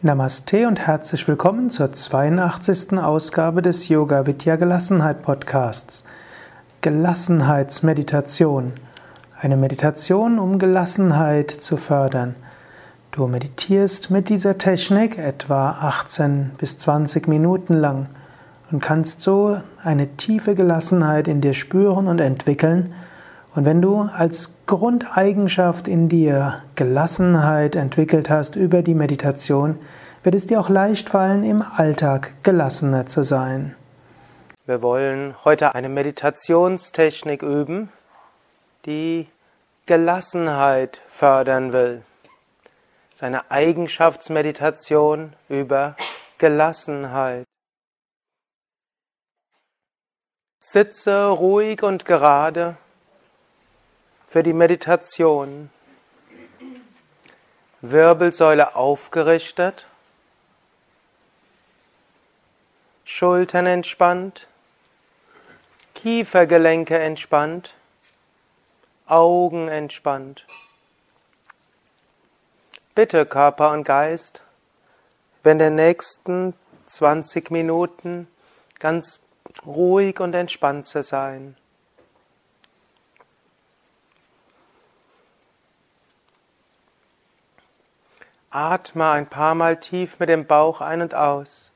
Namaste und herzlich willkommen zur 82. Ausgabe des Yoga Vidya Gelassenheit Podcasts. Gelassenheitsmeditation. Eine Meditation, um Gelassenheit zu fördern. Du meditierst mit dieser Technik etwa 18 bis 20 Minuten lang und kannst so eine tiefe Gelassenheit in dir spüren und entwickeln. Und wenn du als Grundeigenschaft in dir Gelassenheit entwickelt hast über die Meditation, wird es dir auch leicht fallen, im Alltag gelassener zu sein. Wir wollen heute eine Meditationstechnik üben, die Gelassenheit fördern will. Es ist eine Eigenschaftsmeditation über Gelassenheit. Sitze ruhig und gerade für die Meditation. Wirbelsäule aufgerichtet, Schultern entspannt, Kiefergelenke entspannt, Augen entspannt. Bitte Körper und Geist, wenn der nächsten 20 Minuten ganz ruhig und entspannt zu sein. Atme ein paar Mal tief mit dem Bauch ein und aus.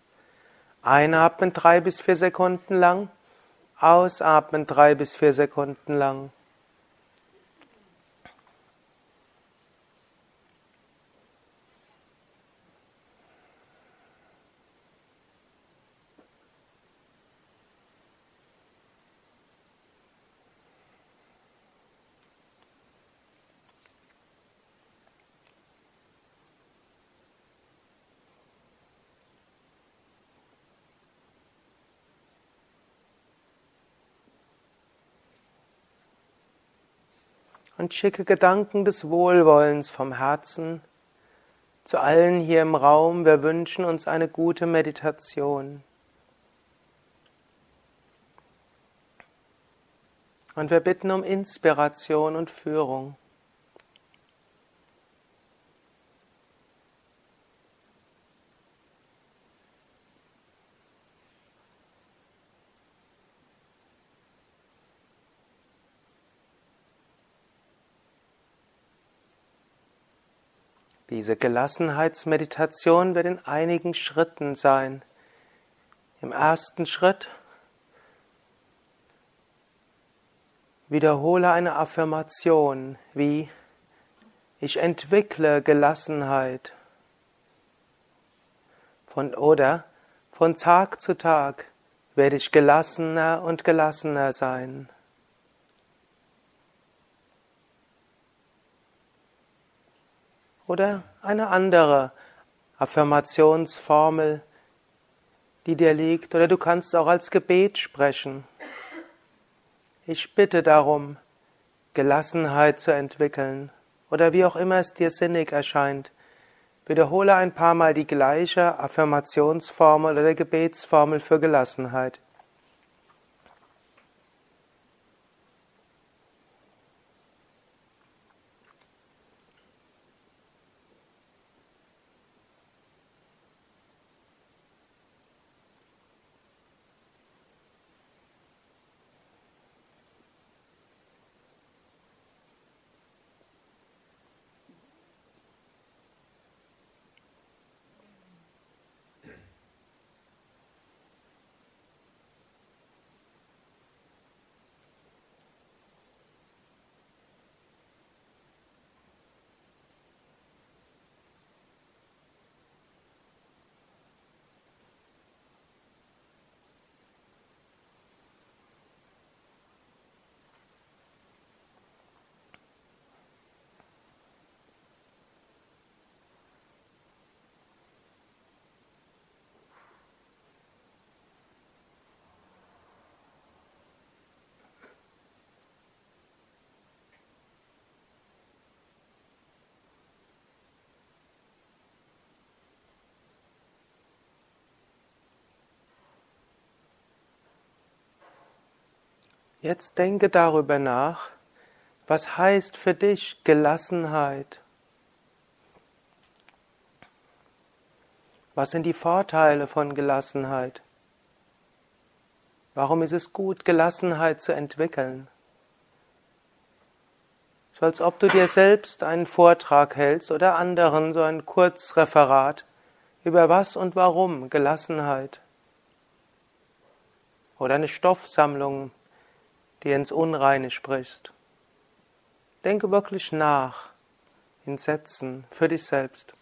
Einatmen drei bis vier Sekunden lang, ausatmen drei bis vier Sekunden lang. Und schicke Gedanken des Wohlwollens vom Herzen zu allen hier im Raum. Wir wünschen uns eine gute Meditation. Und wir bitten um Inspiration und Führung. Diese Gelassenheitsmeditation wird in einigen Schritten sein. Im ersten Schritt wiederhole eine Affirmation wie ich entwickle Gelassenheit. Von, oder von Tag zu Tag werde ich gelassener und gelassener sein. Oder eine andere Affirmationsformel, die dir liegt, oder du kannst auch als Gebet sprechen. Ich bitte darum, Gelassenheit zu entwickeln, oder wie auch immer es dir sinnig erscheint. Wiederhole ein paar Mal die gleiche Affirmationsformel oder Gebetsformel für Gelassenheit. Jetzt denke darüber nach, was heißt für dich Gelassenheit? Was sind die Vorteile von Gelassenheit? Warum ist es gut, Gelassenheit zu entwickeln? So als ob du dir selbst einen Vortrag hältst oder anderen so ein Kurzreferat über was und warum Gelassenheit. Oder eine Stoffsammlung, die ins Unreine sprichst. Denke wirklich nach in Sätzen für dich selbst.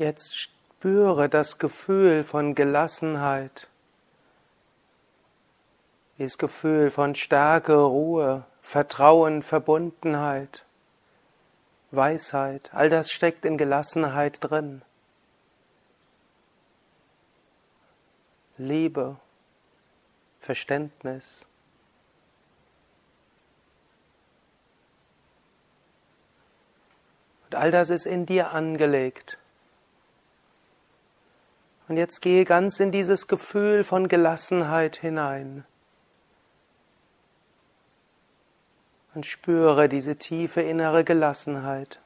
Jetzt spüre das Gefühl von Gelassenheit, dieses Gefühl von Stärke, Ruhe, Vertrauen, Verbundenheit, Weisheit, all das steckt in Gelassenheit drin. Liebe, Verständnis. Und all das ist in dir angelegt. Und jetzt gehe ganz in dieses Gefühl von Gelassenheit hinein. Und spüre diese tiefe innere Gelassenheit.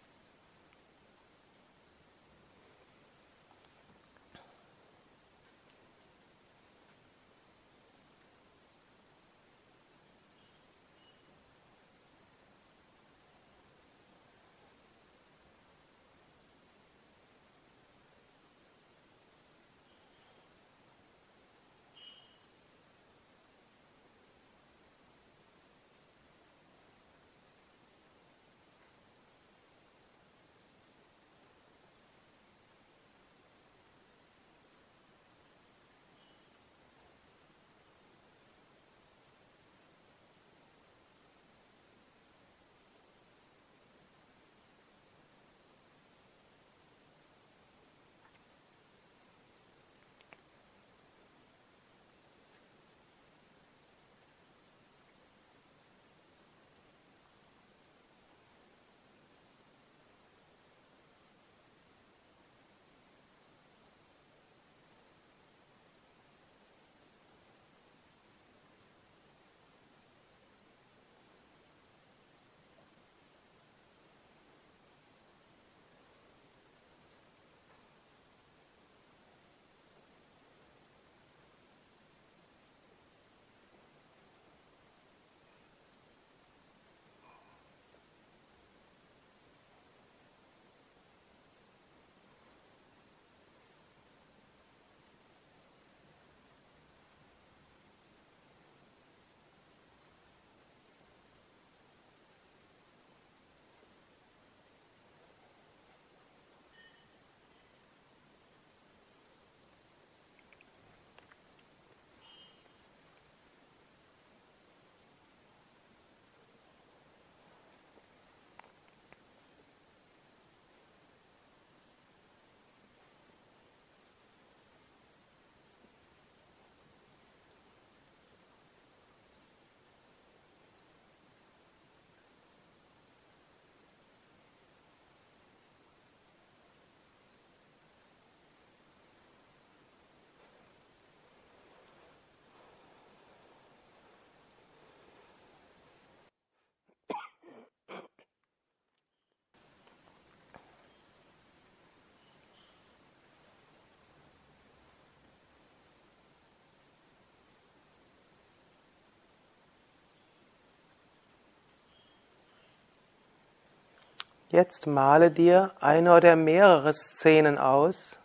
Jetzt male dir eine oder mehrere Szenen aus,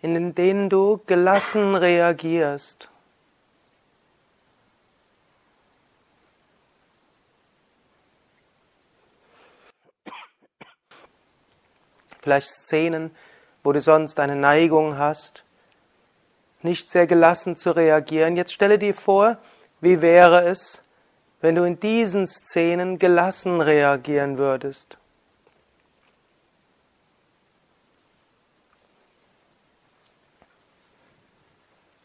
in denen du gelassen reagierst. Vielleicht Szenen, wo du sonst eine Neigung hast, nicht sehr gelassen zu reagieren. Jetzt stelle dir vor, wie wäre es, wenn du in diesen Szenen gelassen reagieren würdest.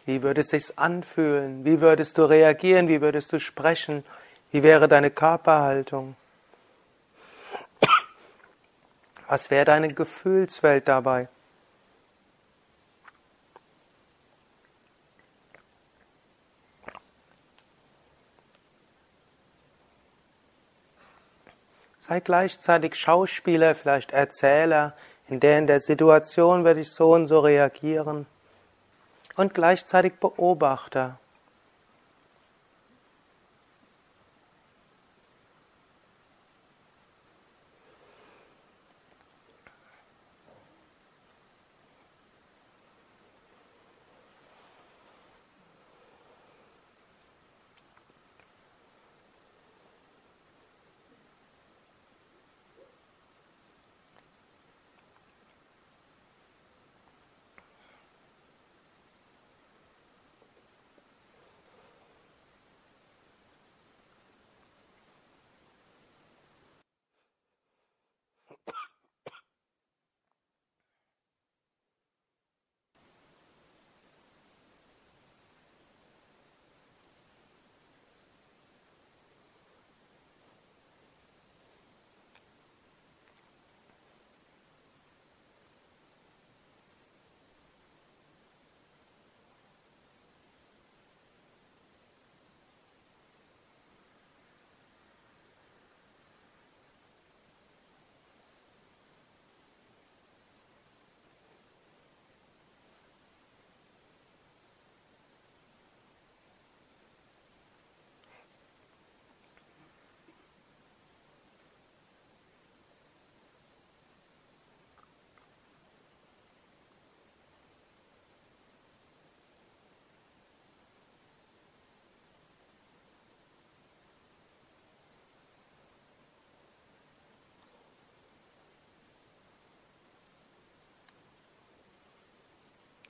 Wie würde es sich anfühlen? Wie würdest du reagieren? Wie würdest du sprechen? Wie wäre deine Körperhaltung? Was wäre deine Gefühlswelt dabei? Sei gleichzeitig Schauspieler, vielleicht Erzähler, in der in der Situation werde ich so und so reagieren und gleichzeitig Beobachter.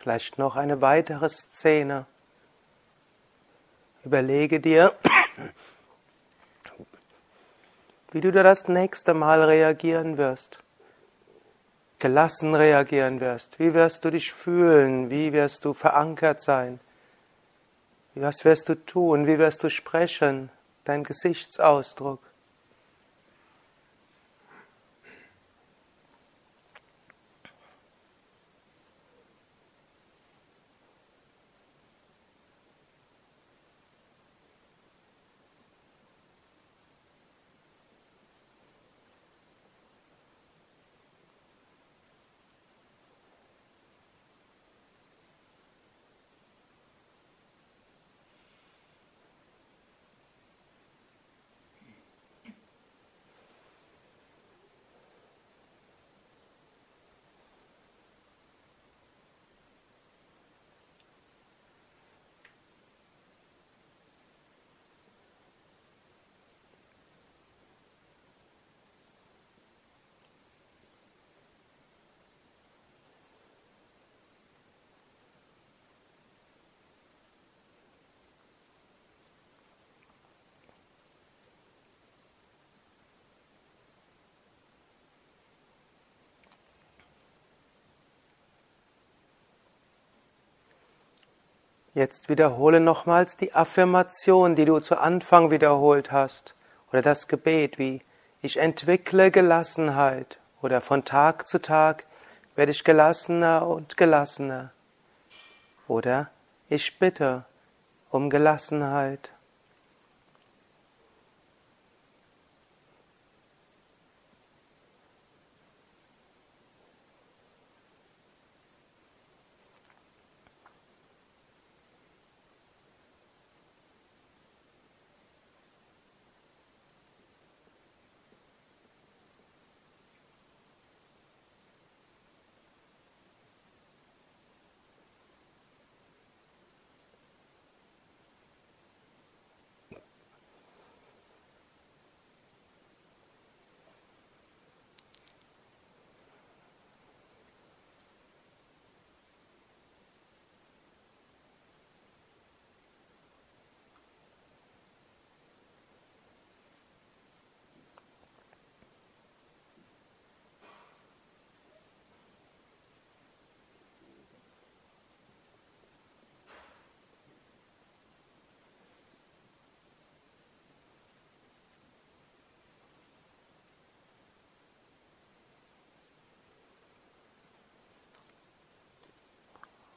Vielleicht noch eine weitere Szene. Überlege dir, wie du da das nächste Mal reagieren wirst. Gelassen reagieren wirst. Wie wirst du dich fühlen? Wie wirst du verankert sein? Was wirst du tun? Wie wirst du sprechen? Dein Gesichtsausdruck. Jetzt wiederhole nochmals die Affirmation, die du zu Anfang wiederholt hast, oder das Gebet wie ich entwickle Gelassenheit. Oder von Tag zu Tag werde ich gelassener und gelassener. Oder ich bitte um Gelassenheit.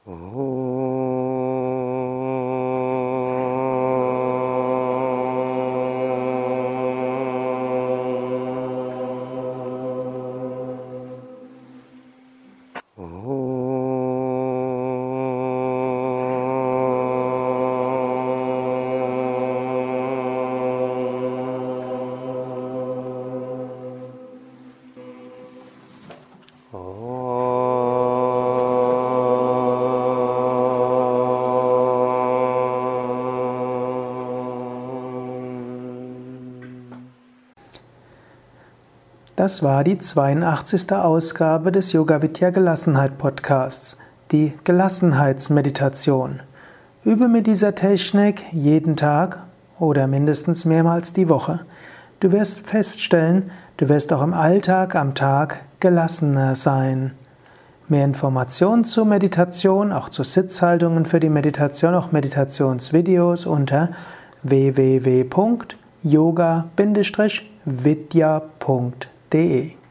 Oh. Das war die 82. Ausgabe des Yoga Vidya Gelassenheit Podcasts, die Gelassenheitsmeditation. Übe mit dieser Technik jeden Tag oder mindestens mehrmals die Woche. Du wirst feststellen, du wirst auch im Alltag am Tag gelassener sein. Mehr Informationen zur Meditation, auch zu Sitzhaltungen für die Meditation, auch Meditationsvideos unter www.yoga-vidya.de www.yoga-vidya.de